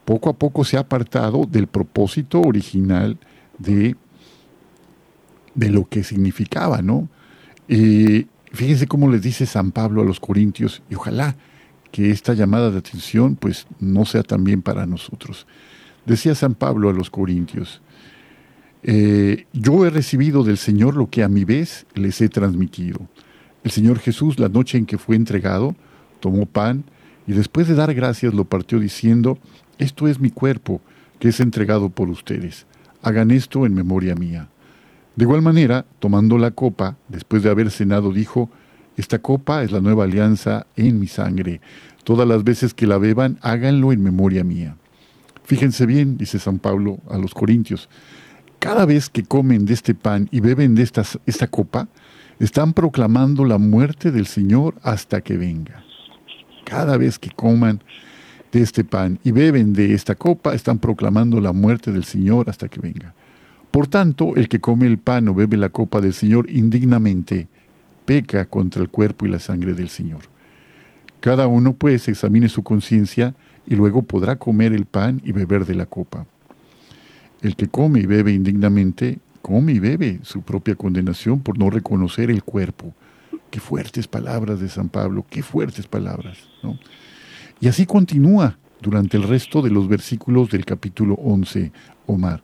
poco a poco se ha apartado del propósito original de, de lo que significaba, ¿no? fíjense cómo les dice San Pablo a los corintios, y ojalá que esta llamada de atención pues no sea también para nosotros. Decía San Pablo a los corintios, eh, yo he recibido del Señor lo que a mi vez les he transmitido. El Señor Jesús, la noche en que fue entregado, tomó pan y después de dar gracias lo partió diciendo, esto es mi cuerpo, que es entregado por ustedes. Hagan esto en memoria mía. De igual manera, tomando la copa, después de haber cenado, dijo, Esta copa es la nueva alianza en mi sangre. Todas las veces que la beban, háganlo en memoria mía. Fíjense bien, dice San Pablo a los Corintios, cada vez que comen de este pan y beben de esta, esta copa, están proclamando la muerte del Señor hasta que venga. Cada vez que coman de este pan y beben de esta copa, están proclamando la muerte del Señor hasta que venga. Por tanto, el que come el pan o bebe la copa del Señor indignamente, peca contra el cuerpo y la sangre del Señor. Cada uno pues examine su conciencia y luego podrá comer el pan y beber de la copa. El que come y bebe indignamente, come y bebe su propia condenación por no reconocer el cuerpo. Qué fuertes palabras de San Pablo, qué fuertes palabras. ¿no? Y así continúa durante el resto de los versículos del capítulo 11, Omar.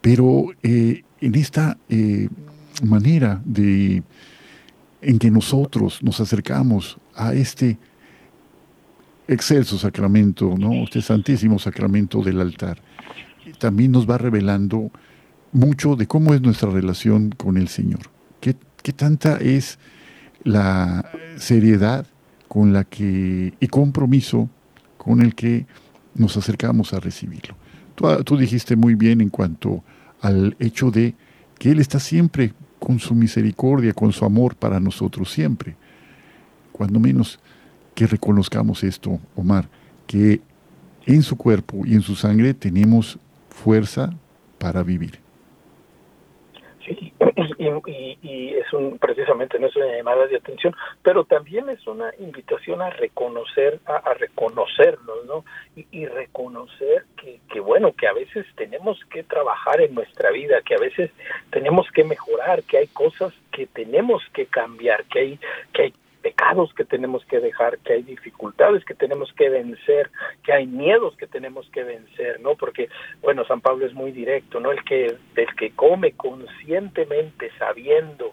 Pero eh, en esta eh, manera de en que nosotros nos acercamos a este excelso sacramento, ¿no? este santísimo sacramento del altar, también nos va revelando mucho de cómo es nuestra relación con el Señor. Qué, qué tanta es la seriedad con la que y compromiso con el que nos acercamos a recibirlo. Tú, dijiste muy bien en cuanto al hecho de que Él está siempre con su misericordia, con su amor para nosotros, siempre. Cuando menos que reconozcamos esto, Omar, que en su cuerpo y en su sangre tenemos fuerza para vivir. Sí, y, es un, precisamente no es una llamada de atención, pero también es una invitación a reconocer, a, reconocernos, ¿no? Y, reconocer que, que, bueno, que a veces tenemos que trabajar en nuestra vida, que a veces tenemos que mejorar, que hay cosas que tenemos que cambiar, que hay, que hay pecados que tenemos que dejar, que hay dificultades que tenemos que vencer, que hay miedos que tenemos que vencer, ¿no? Porque, bueno, San Pablo es muy directo, ¿no? El que, el que come conscientemente, sabiendo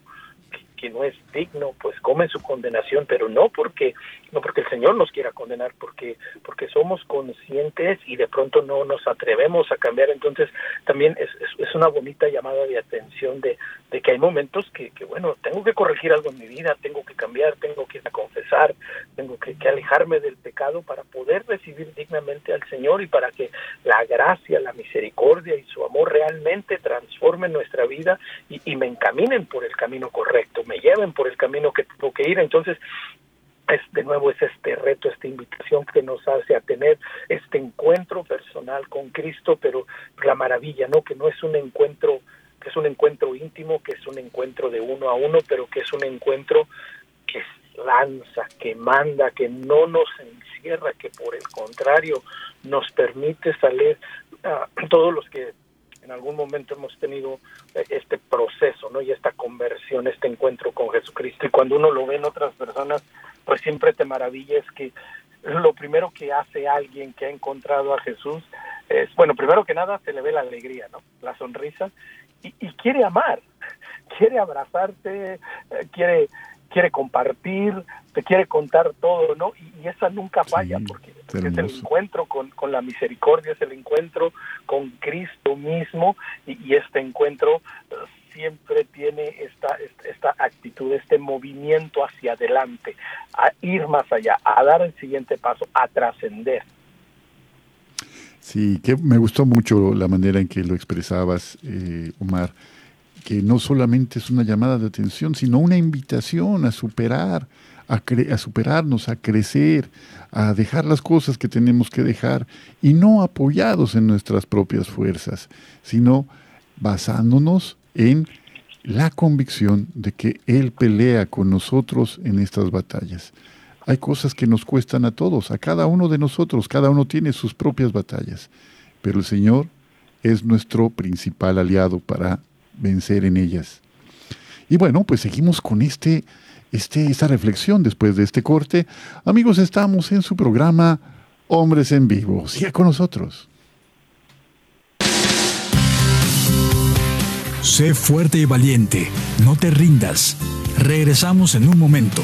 que no es digno, pues come su condenación, pero no porque no porque el Señor nos quiera condenar, porque porque somos conscientes y de pronto no nos atrevemos a cambiar. Entonces también es, es, una bonita llamada de atención de, de que hay momentos que, que, bueno, tengo que corregir algo en mi vida, tengo que cambiar, tengo que confesar, tengo que, alejarme del pecado para poder recibir dignamente al Señor y para que la gracia, la misericordia y su amor realmente transformen nuestra vida y me encaminen por el camino correcto me lleven por el camino que tengo que ir. Entonces, es, de nuevo es este reto, esta invitación que nos hace a tener este encuentro personal con Cristo, pero la maravilla, ¿no? Que no es un encuentro, que es un encuentro íntimo, que es un encuentro de uno a uno, pero que es un encuentro que lanza, que manda, que no nos encierra, que por el contrario nos permite salir a todos los que en algún momento hemos tenido eh, este proceso, ¿no? Y esta conversión, este encuentro con Jesucristo. Y cuando uno lo ve en otras personas, pues siempre te maravillas que lo primero que hace alguien que ha encontrado a Jesús es, bueno, primero que nada se le ve la alegría, ¿no? La sonrisa y, quiere amar, *laughs* quiere abrazarte, eh, quiere quiere compartir, te quiere contar todo, ¿no? Y, esa nunca falla porque, es el encuentro con, con, la misericordia, es el encuentro con Cristo mismo y, este encuentro eh, siempre tiene esta, esta actitud, este movimiento hacia adelante, a ir más allá, a dar el siguiente paso, a trascender. Sí, que me gustó mucho la manera en que lo expresabas, eh, Omar que no solamente es una llamada de atención, sino una invitación a superar, a, a, superarnos, a crecer, a dejar las cosas que tenemos que dejar y no apoyados en nuestras propias fuerzas, sino basándonos en la convicción de que Él pelea con nosotros en estas batallas. Hay cosas que nos cuestan a todos, a cada uno de nosotros, cada uno tiene sus propias batallas, pero el Señor es nuestro principal aliado para vencer en ellas. Y bueno, pues seguimos con este, este, esta reflexión después de este corte. Amigos, estamos en su programa Hombres en Vivo. Siga con nosotros. Sé fuerte y valiente, no te rindas. Regresamos en un momento.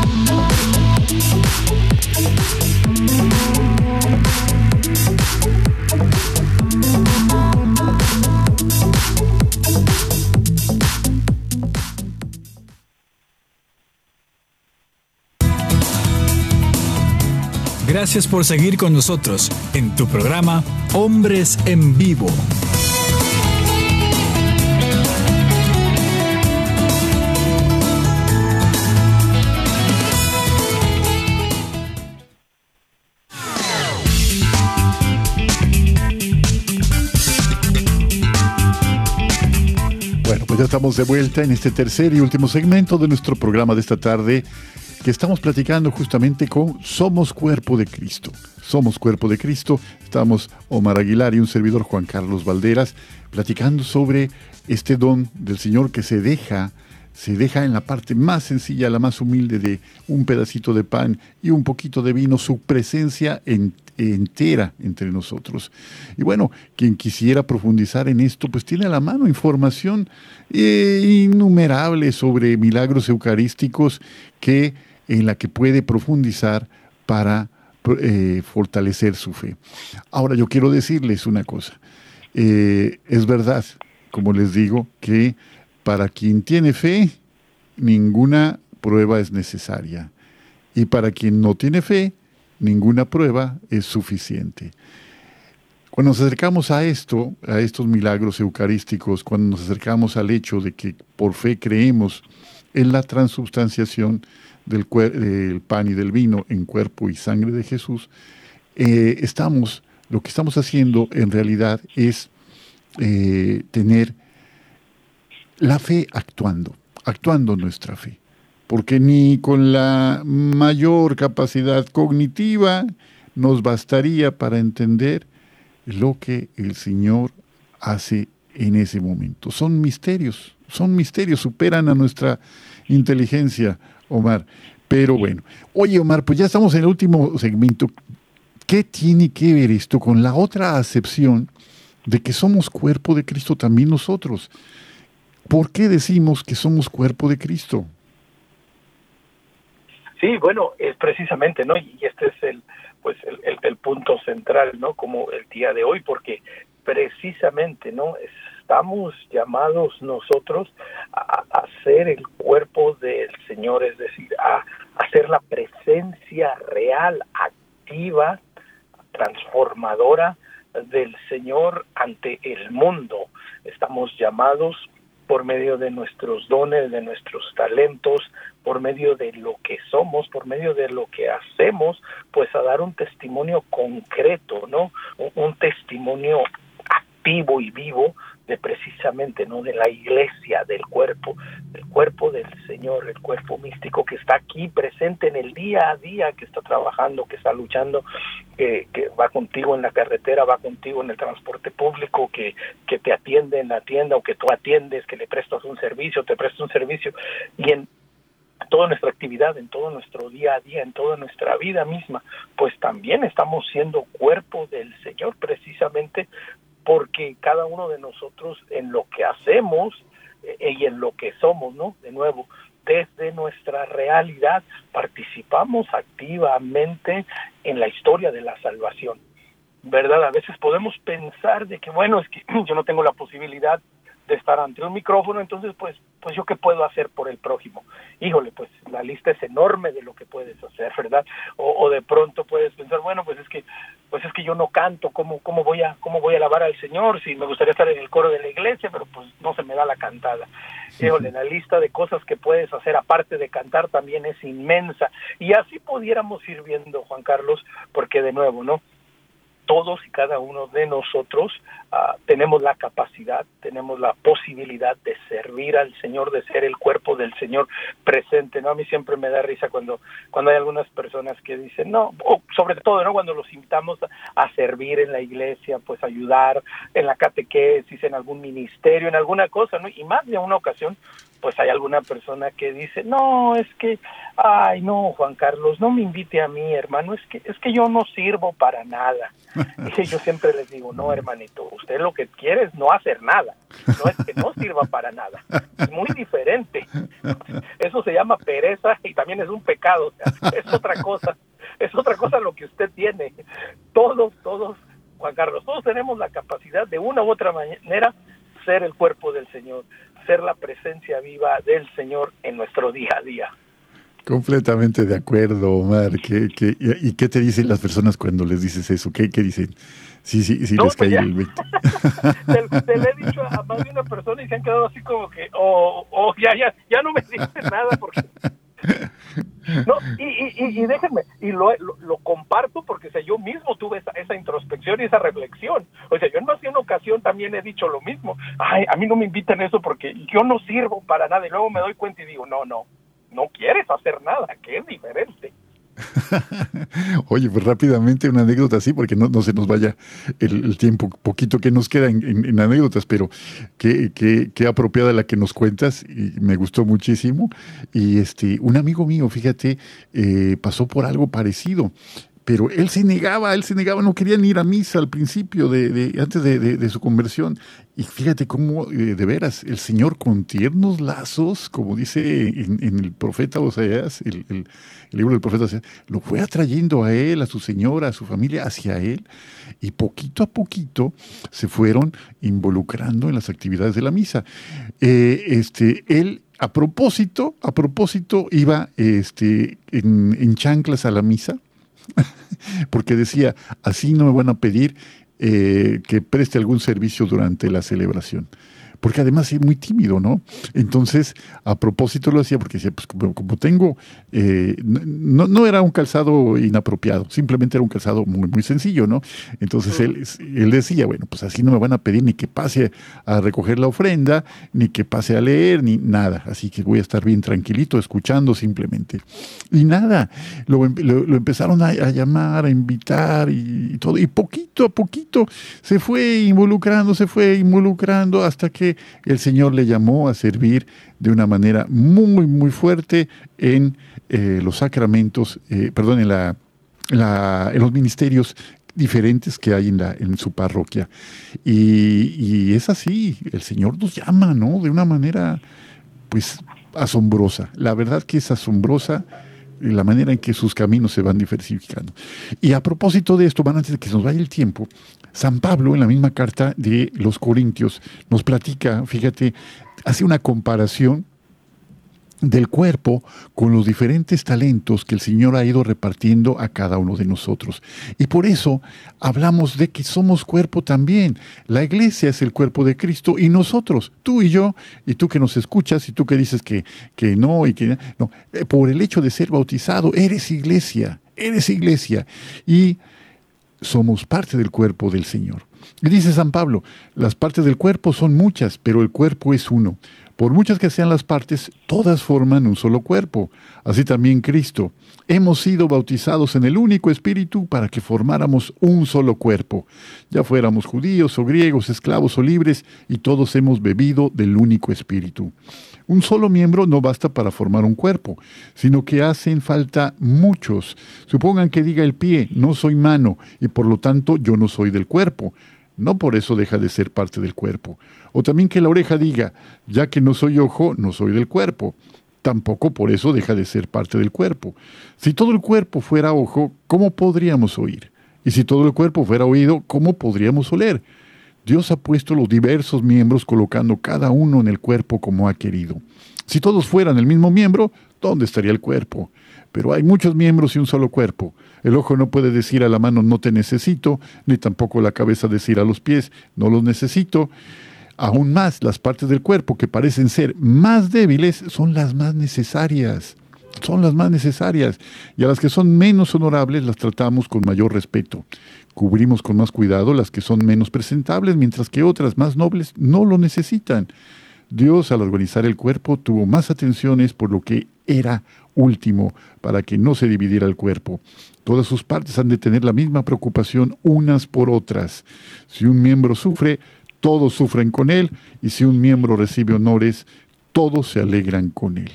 Gracias por seguir con nosotros en tu programa Hombres en Vivo. Bueno, pues ya estamos de vuelta en este tercer y último segmento de nuestro programa de esta tarde que estamos platicando justamente con Somos Cuerpo de Cristo. Somos Cuerpo de Cristo. Estamos Omar Aguilar y un servidor Juan Carlos Valderas platicando sobre este don del Señor que se deja se deja en la parte más sencilla, la más humilde de un pedacito de pan y un poquito de vino, su presencia entera entre nosotros. Y bueno, quien quisiera profundizar en esto, pues tiene a la mano información eh, innumerable sobre milagros eucarísticos que en la que puede profundizar para eh, fortalecer su fe. Ahora yo quiero decirles una cosa. Eh, es verdad, como les digo, que para quien tiene fe, ninguna prueba es necesaria. Y para quien no tiene fe, ninguna prueba es suficiente. Cuando nos acercamos a esto, a estos milagros eucarísticos, cuando nos acercamos al hecho de que por fe creemos en la transubstanciación, del, pan y del vino en cuerpo y sangre de Jesús, eh, estamos, lo que estamos haciendo en realidad es eh, tener la fe actuando, actuando nuestra fe. porque ni con la mayor capacidad cognitiva nos bastaría para entender lo que el Señor hace en ese momento. Son misterios, son misterios, superan a nuestra inteligencia, Omar. Pero bueno, oye Omar, pues ya estamos en el último segmento. ¿Qué tiene que ver esto con la otra acepción de que somos cuerpo de Cristo también nosotros? ¿Por qué decimos que somos cuerpo de Cristo? Sí, bueno, es precisamente, ¿no? Y este es el, pues el, punto central, ¿no? Como el día de hoy, porque precisamente, ¿no? Estamos llamados nosotros a, a ser el cuerpo del Señor, es decir, a, ser la presencia real, activa, transformadora del Señor ante el mundo. Estamos llamados por medio de nuestros dones, de nuestros talentos, por medio de lo que somos, por medio de lo que hacemos, pues a dar un testimonio concreto, ¿no? Un, testimonio activo y vivo de precisamente no de la iglesia del cuerpo del cuerpo del Señor el cuerpo místico que está aquí presente en el día a día que está trabajando que está luchando que, va contigo en la carretera va contigo en el transporte público que, que te atiende en la tienda o que tú atiendes que le prestas un servicio te prestas un servicio y en toda nuestra actividad, en todo nuestro día a día, en toda nuestra vida misma, pues también estamos siendo cuerpo del Señor precisamente porque cada uno de nosotros en lo que hacemos eh, y en lo que somos, ¿no? De nuevo, desde nuestra realidad participamos activamente en la historia de la salvación. ¿Verdad? A veces podemos pensar de que, bueno, es que *clears throat* yo no tengo la posibilidad de estar ante un micrófono, entonces pues pues yo qué puedo hacer por el prójimo. Híjole, pues la lista es enorme de lo que puedes hacer, ¿verdad? O, de pronto puedes pensar, bueno, pues es que pues es que yo no canto, ¿cómo cómo voy a cómo voy a alabar al Señor si me gustaría estar en el coro de la iglesia, pero pues no se me da la cantada. Híjole, la lista de cosas que puedes hacer aparte de cantar también es inmensa y así pudiéramos ir viendo, Juan Carlos, porque de nuevo, ¿no? Todos y cada uno de nosotros ah, tenemos la capacidad, tenemos la posibilidad de servir al Señor, de ser el cuerpo del Señor presente, ¿no? A mí siempre me da risa cuando, cuando hay algunas personas que dicen, no, sobre todo, ¿no? Cuando los invitamos a, servir en la iglesia, pues ayudar en la catequesis, en algún ministerio, en alguna cosa, ¿no? Y más de una ocasión, pues hay alguna persona que dice, no, es que, ay, no, Juan Carlos, no me invite a mí, hermano, es que, es que yo no sirvo para nada. *laughs* Y yo siempre les digo, no, hermanito, usted lo que quiere es no hacer nada, no es que no sirva para nada, es muy diferente. Eso se llama pereza y también es un pecado, es otra cosa, es otra cosa lo que usted tiene. Todos, todos, Juan Carlos, todos tenemos la capacidad de una u otra manera ser el cuerpo del Señor, ser la presencia viva del Señor en nuestro día a día. Completamente de acuerdo, Omar. ¿Qué, qué, y qué te dicen las personas cuando les dices eso? ¿Qué, qué dicen? Sí, sí, sí, les pues cae el 20. *laughs* te, le he dicho a más de una persona y se han quedado así como que, oh, oh, ya, ya, ya no me dices nada porque no, y, y, y, déjenme, y lo, lo, comparto porque sea, yo mismo tuve esa, esa, introspección y esa reflexión. O sea, yo en más de una ocasión también he dicho lo mismo. Ay, a mí no me invitan eso porque yo no sirvo para nada. Y luego me doy cuenta y digo, no, no, no quieres hacer nada, que es diferente. *laughs* Oye, pues rápidamente una anécdota así, porque no, se nos vaya el, tiempo poquito que nos queda en, anécdotas, pero qué, qué, qué, apropiada la que nos cuentas y me gustó muchísimo. Y este, un amigo mío, fíjate, eh, pasó por algo parecido pero él se negaba, él se negaba, no quería ni ir a misa al principio, de, antes de, su conversión. Y fíjate cómo, eh, de veras, el Señor con tiernos lazos, como dice en, el profeta Oseas, el, el, libro del profeta Oseas, lo fue atrayendo a él, a su señora, a su familia, hacia él, y poquito a poquito se fueron involucrando en las actividades de la misa. Eh, este, él a propósito, a propósito, iba este, en chanclas a la misa, *laughs* porque decía, así no me van a pedir eh, que preste algún servicio durante la celebración. Porque además es muy tímido, ¿no? Entonces, a propósito lo hacía porque decía, pues como, tengo, eh, no, no, era un calzado inapropiado, simplemente era un calzado muy, muy sencillo, ¿no? Entonces él, él decía, bueno, pues así no me van a pedir ni que pase a recoger la ofrenda, ni que pase a leer, ni nada, así que voy a estar bien tranquilito, escuchando simplemente. Y nada, lo, lo, empezaron a, llamar, a invitar y, y todo, y poquito a poquito se fue involucrando, se fue involucrando hasta que el Señor le llamó a servir de una manera muy, muy fuerte en eh, los sacramentos, eh, perdón, en, la, los ministerios diferentes que hay en, la, su parroquia. Y, y, es así, el Señor nos llama, ¿no? De una manera, pues, asombrosa. La verdad que es asombrosa la manera en que sus caminos se van diversificando. Y a propósito de esto, van antes de que nos vaya el tiempo, San Pablo en la misma carta de los Corintios nos platica, fíjate, hace una comparación del cuerpo con los diferentes talentos que el Señor ha ido repartiendo a cada uno de nosotros. Y por eso hablamos de que somos cuerpo también. La iglesia es el cuerpo de Cristo y nosotros, tú y yo, y tú que nos escuchas y tú que dices que, que no y que no, eh, por el hecho de ser bautizado, eres iglesia, eres iglesia. Y somos parte del cuerpo del Señor. Y dice San Pablo, las partes del cuerpo son muchas, pero el cuerpo es uno. Por muchas que sean las partes, todas forman un solo cuerpo. Así también Cristo. Hemos sido bautizados en el único espíritu para que formáramos un solo cuerpo. Ya fuéramos judíos o griegos, esclavos o libres, y todos hemos bebido del único espíritu. Un solo miembro no basta para formar un cuerpo, sino que hacen falta muchos. Supongan que diga el pie, no soy mano, y por lo tanto yo no soy del cuerpo. No por eso deja de ser parte del cuerpo. O también que la oreja diga, ya que no soy ojo, no soy del cuerpo. Tampoco por eso deja de ser parte del cuerpo. Si todo el cuerpo fuera ojo, ¿cómo podríamos oír? Y si todo el cuerpo fuera oído, ¿cómo podríamos oler? Dios ha puesto los diversos miembros colocando cada uno en el cuerpo como ha querido. Si todos fueran el mismo miembro, ¿dónde estaría el cuerpo? Pero hay muchos miembros y un solo cuerpo. El ojo no puede decir a la mano no te necesito, ni tampoco la cabeza decir a los pies no los necesito. Aún más, las partes del cuerpo que parecen ser más débiles son las más necesarias. Son las más necesarias. Y a las que son menos honorables las tratamos con mayor respeto. Cubrimos con más cuidado las que son menos presentables, mientras que otras más nobles no lo necesitan. Dios al organizar el cuerpo tuvo más atenciones por lo que era último, para que no se dividiera el cuerpo. Todas sus partes han de tener la misma preocupación unas por otras. Si un miembro sufre, todos sufren con él, y si un miembro recibe honores, todos se alegran con él.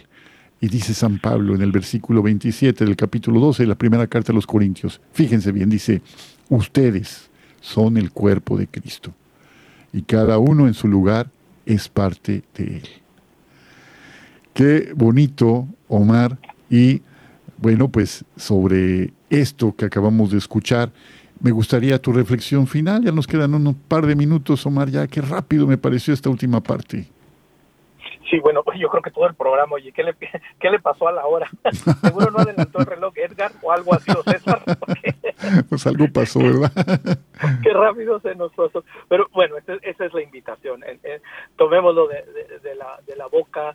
Y dice San Pablo en el versículo 27 del capítulo 12 de la primera carta a los Corintios, fíjense bien, dice, ustedes son el cuerpo de Cristo, y cada uno en su lugar es parte de él. Qué bonito, Omar, y bueno, pues sobre esto que acabamos de escuchar, me gustaría tu reflexión final. Ya nos quedan unos par de minutos, Omar, ya qué rápido me pareció esta última parte. Sí, bueno, yo creo que todo el programa, oye, ¿qué le, *laughs* qué le pasó a la hora? *laughs* Seguro no adelantó el reloj Edgar o algo así, o César. *laughs* *laughs* pues algo pasó, ¿verdad? *laughs* qué rápido se nos pasó. Pero bueno, esa, es la invitación. tomémoslo de, la, boca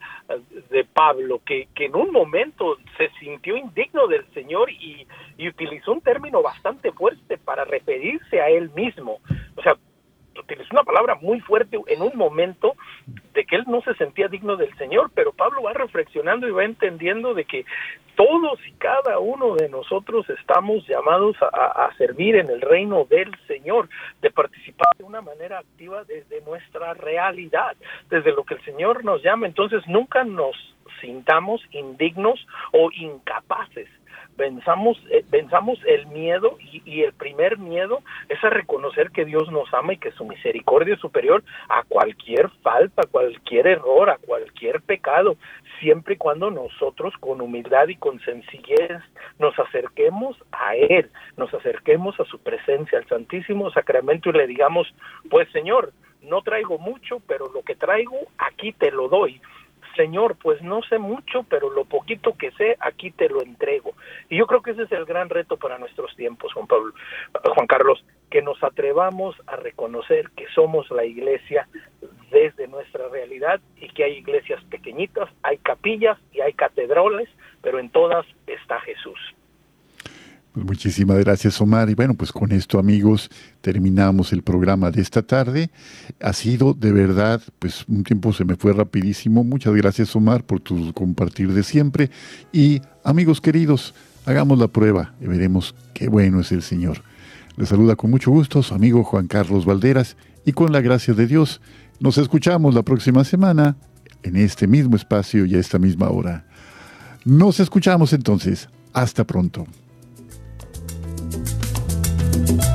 de Pablo, que, que en un momento se sintió indigno del Señor y utilizó un término bastante fuerte para referirse a él mismo. O sea, utilizó una palabra muy fuerte en un momento de que él no se sentía digno del Señor, pero Pablo va reflexionando y va entendiendo de que todos y cada uno de nosotros estamos llamados a, servir en el reino del Señor, de participar de una manera activa desde nuestra realidad, desde lo que el Señor nos llama. Entonces nunca nos sintamos indignos o incapaces Venzamos, eh, el miedo y, y, el primer miedo es a reconocer que Dios nos ama y que su misericordia es superior a cualquier falta, a cualquier error, a cualquier pecado, siempre y cuando nosotros con humildad y con sencillez nos acerquemos a Él, nos acerquemos a su presencia, al Santísimo Sacramento y le digamos, pues Señor, no traigo mucho, pero lo que traigo aquí te lo doy Señor, pues no sé mucho, pero lo poquito que sé, aquí te lo entrego. Y yo creo que ese es el gran reto para nuestros tiempos, Juan Pablo, Juan Carlos, que nos atrevamos a reconocer que somos la iglesia desde nuestra realidad y que hay iglesias pequeñitas, hay capillas y hay catedrales, pero en todas está Jesús. Pues muchísimas gracias, Omar. Y bueno, pues con esto, amigos, terminamos el programa de esta tarde. Ha sido de verdad, pues un tiempo se me fue rapidísimo. Muchas gracias, Omar, por tu compartir de siempre. Y amigos queridos, hagamos la prueba y veremos qué bueno es el Señor. Les saluda con mucho gusto su amigo Juan Carlos Valderas y con la gracia de Dios nos escuchamos la próxima semana en este mismo espacio y a esta misma hora. Nos escuchamos entonces. Hasta pronto. thank you